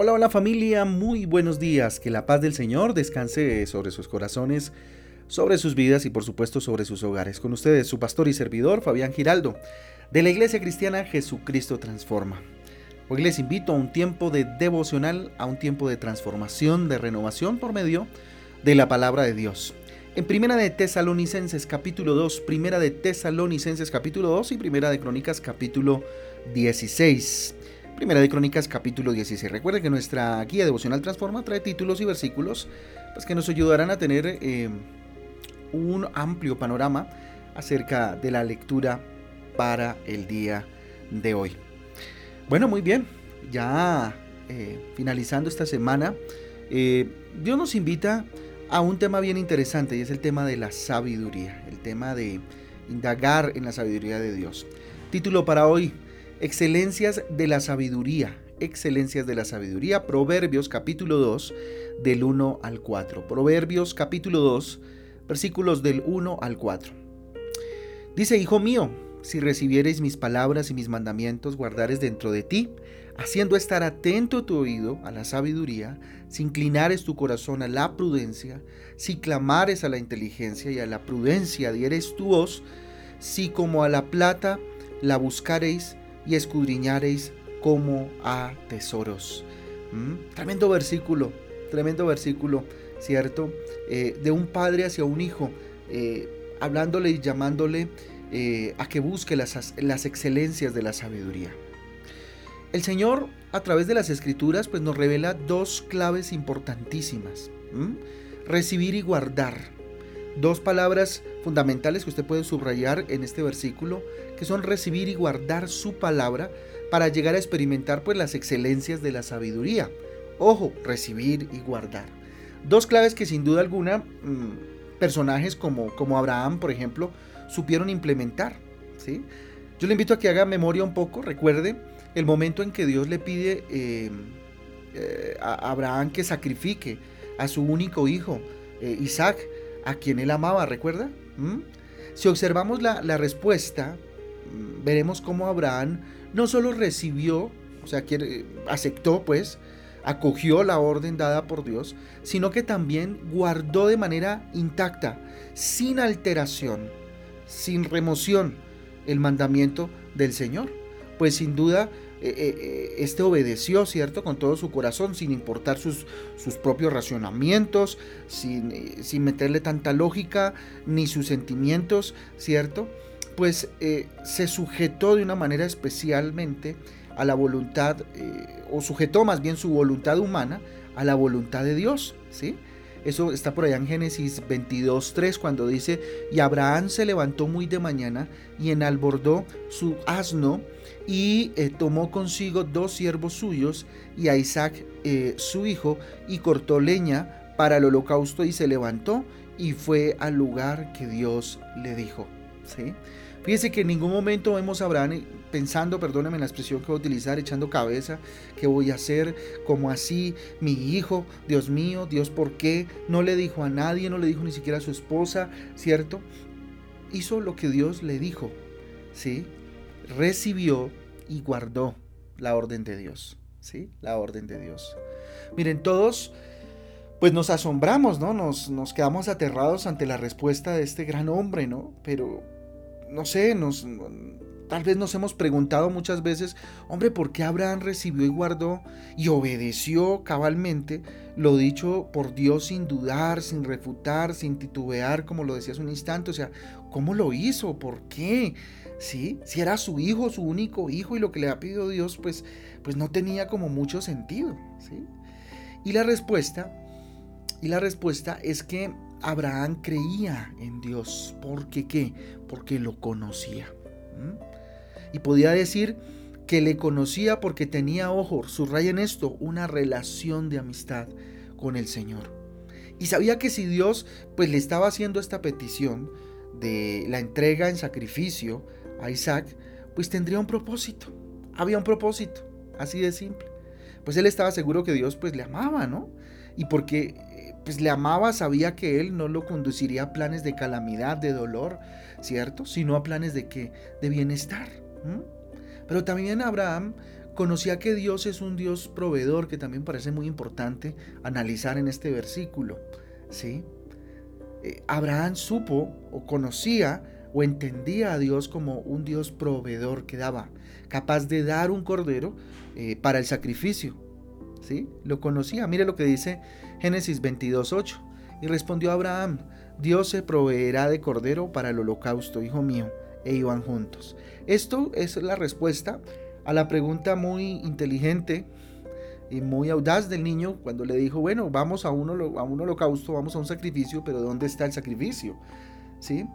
Hola, hola familia, muy buenos días. Que la paz del Señor descanse sobre sus corazones, sobre sus vidas y por supuesto sobre sus hogares. Con ustedes su pastor y servidor Fabián Giraldo, de la Iglesia Cristiana Jesucristo Transforma. Hoy les invito a un tiempo de devocional, a un tiempo de transformación, de renovación por medio de la palabra de Dios. En Primera de Tesalonicenses capítulo 2, Primera de Tesalonicenses capítulo 2 y Primera de Crónicas capítulo 16. Primera de Crónicas capítulo 16. Recuerden que nuestra guía devocional Transforma trae títulos y versículos pues, que nos ayudarán a tener eh, un amplio panorama acerca de la lectura para el día de hoy. Bueno, muy bien, ya eh, finalizando esta semana, eh, Dios nos invita a un tema bien interesante y es el tema de la sabiduría, el tema de indagar en la sabiduría de Dios. Título para hoy, Excelencias de la sabiduría. Excelencias de la sabiduría. Proverbios capítulo 2 del 1 al 4. Proverbios capítulo 2 versículos del 1 al 4. Dice, Hijo mío, si recibieres mis palabras y mis mandamientos, guardares dentro de ti, haciendo estar atento tu oído a la sabiduría, si inclinares tu corazón a la prudencia, si clamares a la inteligencia y a la prudencia dieres tu voz, si como a la plata la buscareis, y escudriñareis como a tesoros. ¿Mm? Tremendo versículo, tremendo versículo, ¿cierto? Eh, de un padre hacia un hijo, eh, hablándole y llamándole eh, a que busque las, las, excelencias de la sabiduría. El Señor, a través de las escrituras, pues nos revela dos claves importantísimas. Recibir y guardar dos palabras fundamentales que usted puede subrayar en este versículo, que son recibir y guardar su palabra para llegar a experimentar pues las excelencias de la sabiduría. Ojo, recibir y guardar. Dos claves que sin duda alguna mm, personajes como, como Abraham, por ejemplo, supieron implementar. ¿sí? Yo le invito a que haga memoria un poco, recuerde el momento en que Dios le pide eh, eh, a Abraham que sacrifique a su único hijo, eh, Isaac, a quien él amaba, ¿recuerda? ¿Mm? Si observamos la, respuesta, mm, veremos cómo Abraham no solo recibió, o sea, aceptó pues, acogió la orden dada por Dios, sino que también guardó de manera intacta, sin alteración, sin remoción, el mandamiento del Señor. Pues sin duda eh, eh, eh, este obedeció, ¿cierto? Con todo su corazón, sin importar sus, sus propios racionamientos, sin, sin, meterle tanta lógica, ni sus sentimientos, ¿cierto? Pues se sujetó de una manera especialmente a la voluntad, o sujetó más bien su voluntad humana a la voluntad de Dios, ¿sí? Eso está por allá en Génesis 22.3 cuando dice, y Abraham se levantó muy de mañana y enalbordó su asno y eh, tomó consigo dos siervos suyos y a Isaac eh, su hijo y cortó leña para el holocausto y se levantó y fue al lugar que Dios le dijo. ¿sí? Fíjese que en ningún momento vemos a Abraham pensando, perdóneme la expresión que voy a utilizar, echando cabeza, ¿qué voy a hacer? como así? Mi hijo, Dios mío, Dios, ¿por qué? No le dijo a nadie, no le dijo ni siquiera a su esposa, ¿cierto? Hizo lo que Dios le dijo, ¿sí? recibió y guardó la orden de Dios. ¿Sí? La orden de Dios. Miren, todos pues nos asombramos, ¿no? Nos, nos quedamos aterrados ante la respuesta de este gran hombre, ¿no? Pero, no sé, nos, tal vez nos hemos preguntado muchas veces, hombre, ¿por qué Abraham recibió y guardó y obedeció cabalmente lo dicho por Dios sin dudar, sin refutar, sin titubear, como lo decías un instante? O sea, ¿cómo lo hizo? ¿Por qué? Si era su hijo, su único hijo y lo que le ha pedido Dios, pues, pues no tenía como mucho sentido, ¿sí? Y la respuesta, y la respuesta es que Abraham creía en Dios. ¿Por qué? Porque lo conocía. Y podía decir que le conocía porque tenía, ojo, en esto, una relación de amistad con el Señor. Y sabía que si Dios pues le estaba haciendo esta petición de la entrega en sacrificio, a Isaac, pues tendría un propósito. Había un propósito, así de simple. Pues él estaba seguro que Dios pues le amaba, ¿no? Y porque pues le amaba, sabía que él no lo conduciría a planes de calamidad, de dolor, ¿cierto? Sino a planes de qué? De bienestar. Pero también Abraham conocía que Dios es un Dios proveedor, que también parece muy importante analizar en este versículo. ¿sí? Eh, Abraham supo o conocía o entendía a Dios como un Dios proveedor que daba, capaz de dar un cordero eh, para el sacrificio. Lo conocía. Mire lo que dice Génesis 22.8. Y respondió Abraham, Dios se proveerá de cordero para el holocausto, hijo mío, e iban juntos. Esto es la respuesta a la pregunta muy inteligente y muy audaz del niño cuando le dijo, bueno, vamos a un, a un holocausto, vamos a un sacrificio, pero ¿dónde está el sacrificio? ¿Sí?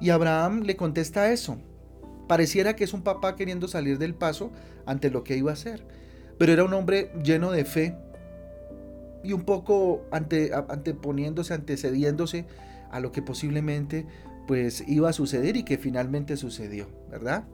Y Abraham le contesta eso. Pareciera que es un papá queriendo salir del paso ante lo que iba a hacer, pero era un hombre lleno de fe y un poco ante, anteponiéndose, antecediéndose a lo que posiblemente pues iba a suceder y que finalmente sucedió, ¿verdad?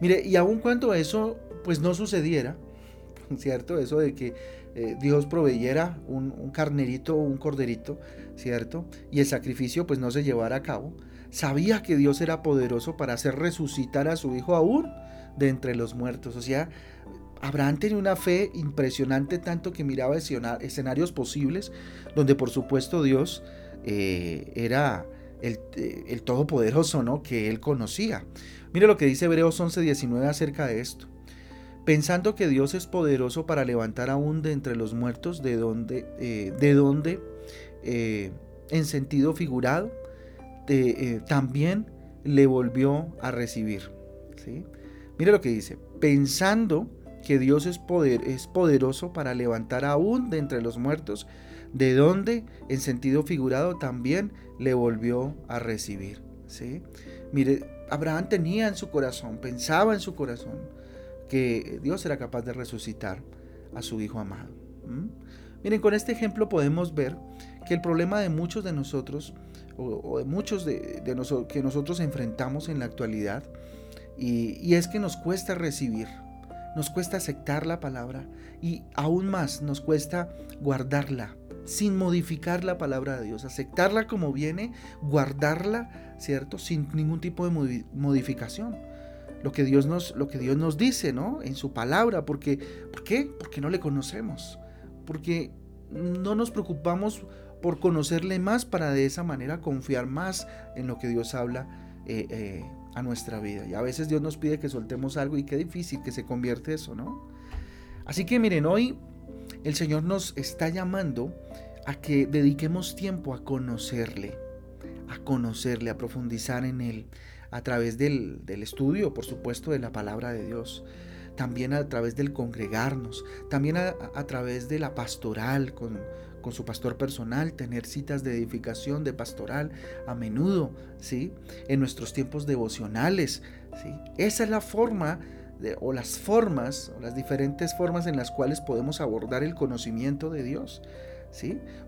Mire, y aun cuando eso pues no sucediera, ¿cierto? Eso de que eh, Dios proveyera un, un, carnerito o un corderito, ¿cierto? Y el sacrificio pues no se llevara a cabo. Sabía que Dios era poderoso para hacer resucitar a su hijo aún de entre los muertos. O sea, Abraham tenía una fe impresionante tanto que miraba escenarios posibles donde por supuesto Dios eh, era el, eh, el, todopoderoso, ¿no? Que él conocía. Mire lo que dice Hebreos 11:19 acerca de esto pensando que Dios es poderoso para levantar aún de entre los muertos, de donde, eh, de donde en sentido figurado, también le volvió a recibir. ¿sí? Mire lo que dice, pensando que Dios es, poder, es poderoso para levantar aún de entre los muertos, de donde en sentido figurado también le volvió a recibir. ¿sí? Mire, Abraham tenía en su corazón, pensaba en su corazón, que Dios era capaz de resucitar a su Hijo amado. Miren, con este ejemplo podemos ver que el problema de muchos de nosotros, o, de muchos de, nosotros que nosotros enfrentamos en la actualidad, y, y es que nos cuesta recibir, nos cuesta aceptar la palabra y aún más nos cuesta guardarla sin modificar la palabra de Dios, aceptarla como viene, guardarla, ¿cierto? Sin ningún tipo de modificación lo que Dios nos, lo que Dios nos dice, ¿no? En su palabra, porque, ¿por qué? Porque no le conocemos, porque no nos preocupamos por conocerle más para de esa manera confiar más en lo que Dios habla eh, eh, a nuestra vida. Y a veces Dios nos pide que soltemos algo y qué difícil que se convierte eso, ¿no? Así que miren, hoy el Señor nos está llamando a que dediquemos tiempo a conocerle, a conocerle, a profundizar en Él, a través del, estudio, por supuesto, de la palabra de Dios, también a través del congregarnos, también a, través de la pastoral con, con, su pastor personal, tener citas de edificación, de pastoral a menudo, ¿sí? En nuestros tiempos devocionales, ¿sí? Esa es la forma o las formas, o las diferentes formas en las cuales podemos abordar el conocimiento de Dios.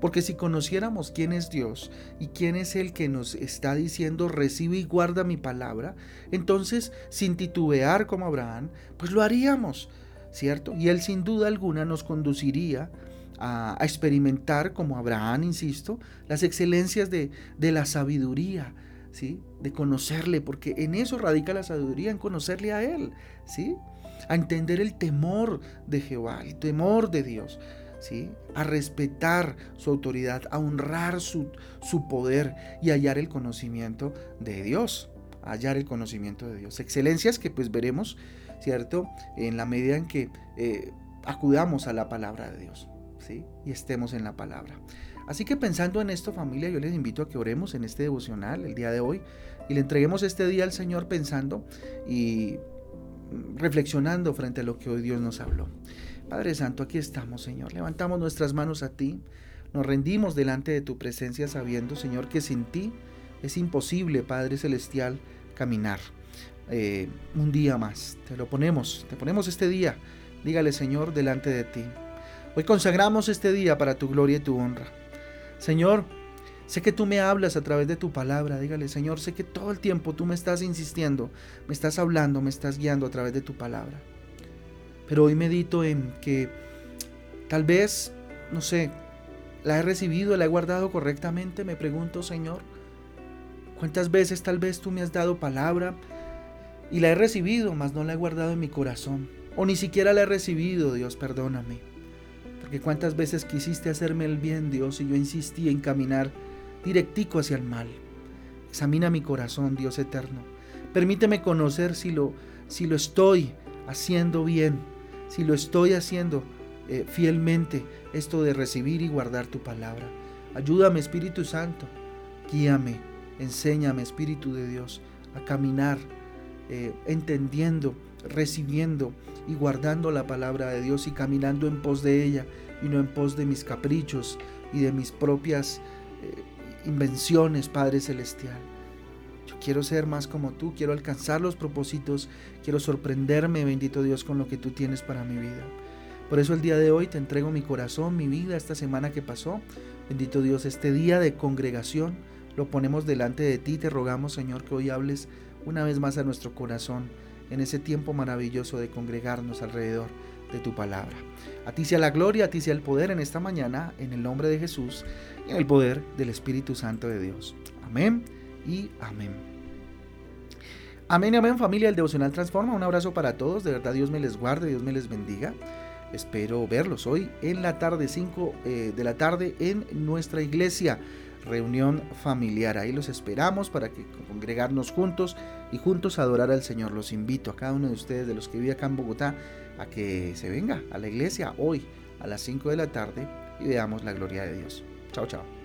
Porque si conociéramos quién es Dios y quién es el que nos está diciendo recibe y guarda mi palabra, entonces sin titubear como Abraham, pues lo haríamos, ¿cierto? Y él sin duda alguna nos conduciría a, experimentar, como Abraham, insisto, las excelencias de, de la sabiduría, ¿sí? De conocerle, porque en eso radica la sabiduría, en conocerle a Él, ¿sí? A entender el temor de Jehová, el temor de Dios a respetar su autoridad, a honrar su, su poder y hallar el conocimiento de Dios, hallar el conocimiento de Dios. Excelencias que pues veremos, ¿cierto? En la medida en que eh, acudamos a la palabra de Dios, Y estemos en la palabra. Así que pensando en esto familia, yo les invito a que oremos en este devocional el día de hoy y le entreguemos este día al Señor pensando y reflexionando frente a lo que hoy Dios nos habló. Padre Santo, aquí estamos, Señor. Levantamos nuestras manos a ti. Nos rendimos delante de tu presencia sabiendo, Señor, que sin ti es imposible, Padre Celestial, caminar. Eh, un día más. Te lo ponemos, te ponemos este día. Dígale, Señor, delante de ti. Hoy consagramos este día para tu gloria y tu honra. Señor, sé que tú me hablas a través de tu palabra. Dígale, Señor, sé que todo el tiempo tú me estás insistiendo, me estás hablando, me estás guiando a través de tu palabra. Pero hoy medito en que tal vez, no sé, la he recibido, la he guardado correctamente. Me pregunto, Señor, ¿cuántas veces tal vez tú me has dado palabra y la he recibido, mas no la he guardado en mi corazón? o ni siquiera la he recibido, Dios, perdóname. Porque cuántas veces quisiste hacerme el bien, Dios, y yo insistí en caminar directico hacia el mal. Examina mi corazón, Dios eterno. Permíteme conocer si lo, si lo estoy haciendo bien, si lo estoy haciendo eh, fielmente, esto de recibir y guardar tu palabra. Ayúdame, Espíritu Santo. Guíame, enséñame, Espíritu de Dios, a caminar eh, entendiendo, recibiendo y guardando la palabra de Dios y caminando en pos de ella y no en pos de mis caprichos y de mis propias eh, invenciones, Padre Celestial. Yo quiero ser más como tú, quiero alcanzar los propósitos, quiero sorprenderme, bendito Dios, con lo que tú tienes para mi vida. Por eso el día de hoy te entrego mi corazón, mi vida, esta semana que pasó. Bendito Dios, este día de congregación lo ponemos delante de ti. Te rogamos, Señor, que hoy hables una vez más a nuestro corazón en ese tiempo maravilloso de congregarnos alrededor de tu palabra. A ti sea la gloria, a ti sea el poder en esta mañana, en el nombre de Jesús y en el poder del Espíritu Santo de Dios. Amén y amén. Amén y amén familia, el devocional transforma. Un abrazo para todos, de verdad Dios me les guarde, Dios me les bendiga. Espero verlos hoy en la tarde 5 eh, de la tarde en nuestra iglesia reunión familiar. Ahí los esperamos para que congregarnos juntos y juntos adorar al Señor. Los invito a cada uno de ustedes, de los que vive acá en Bogotá, a que se venga a la iglesia hoy a las 5 de la tarde y veamos la gloria de Dios. Chao, chao.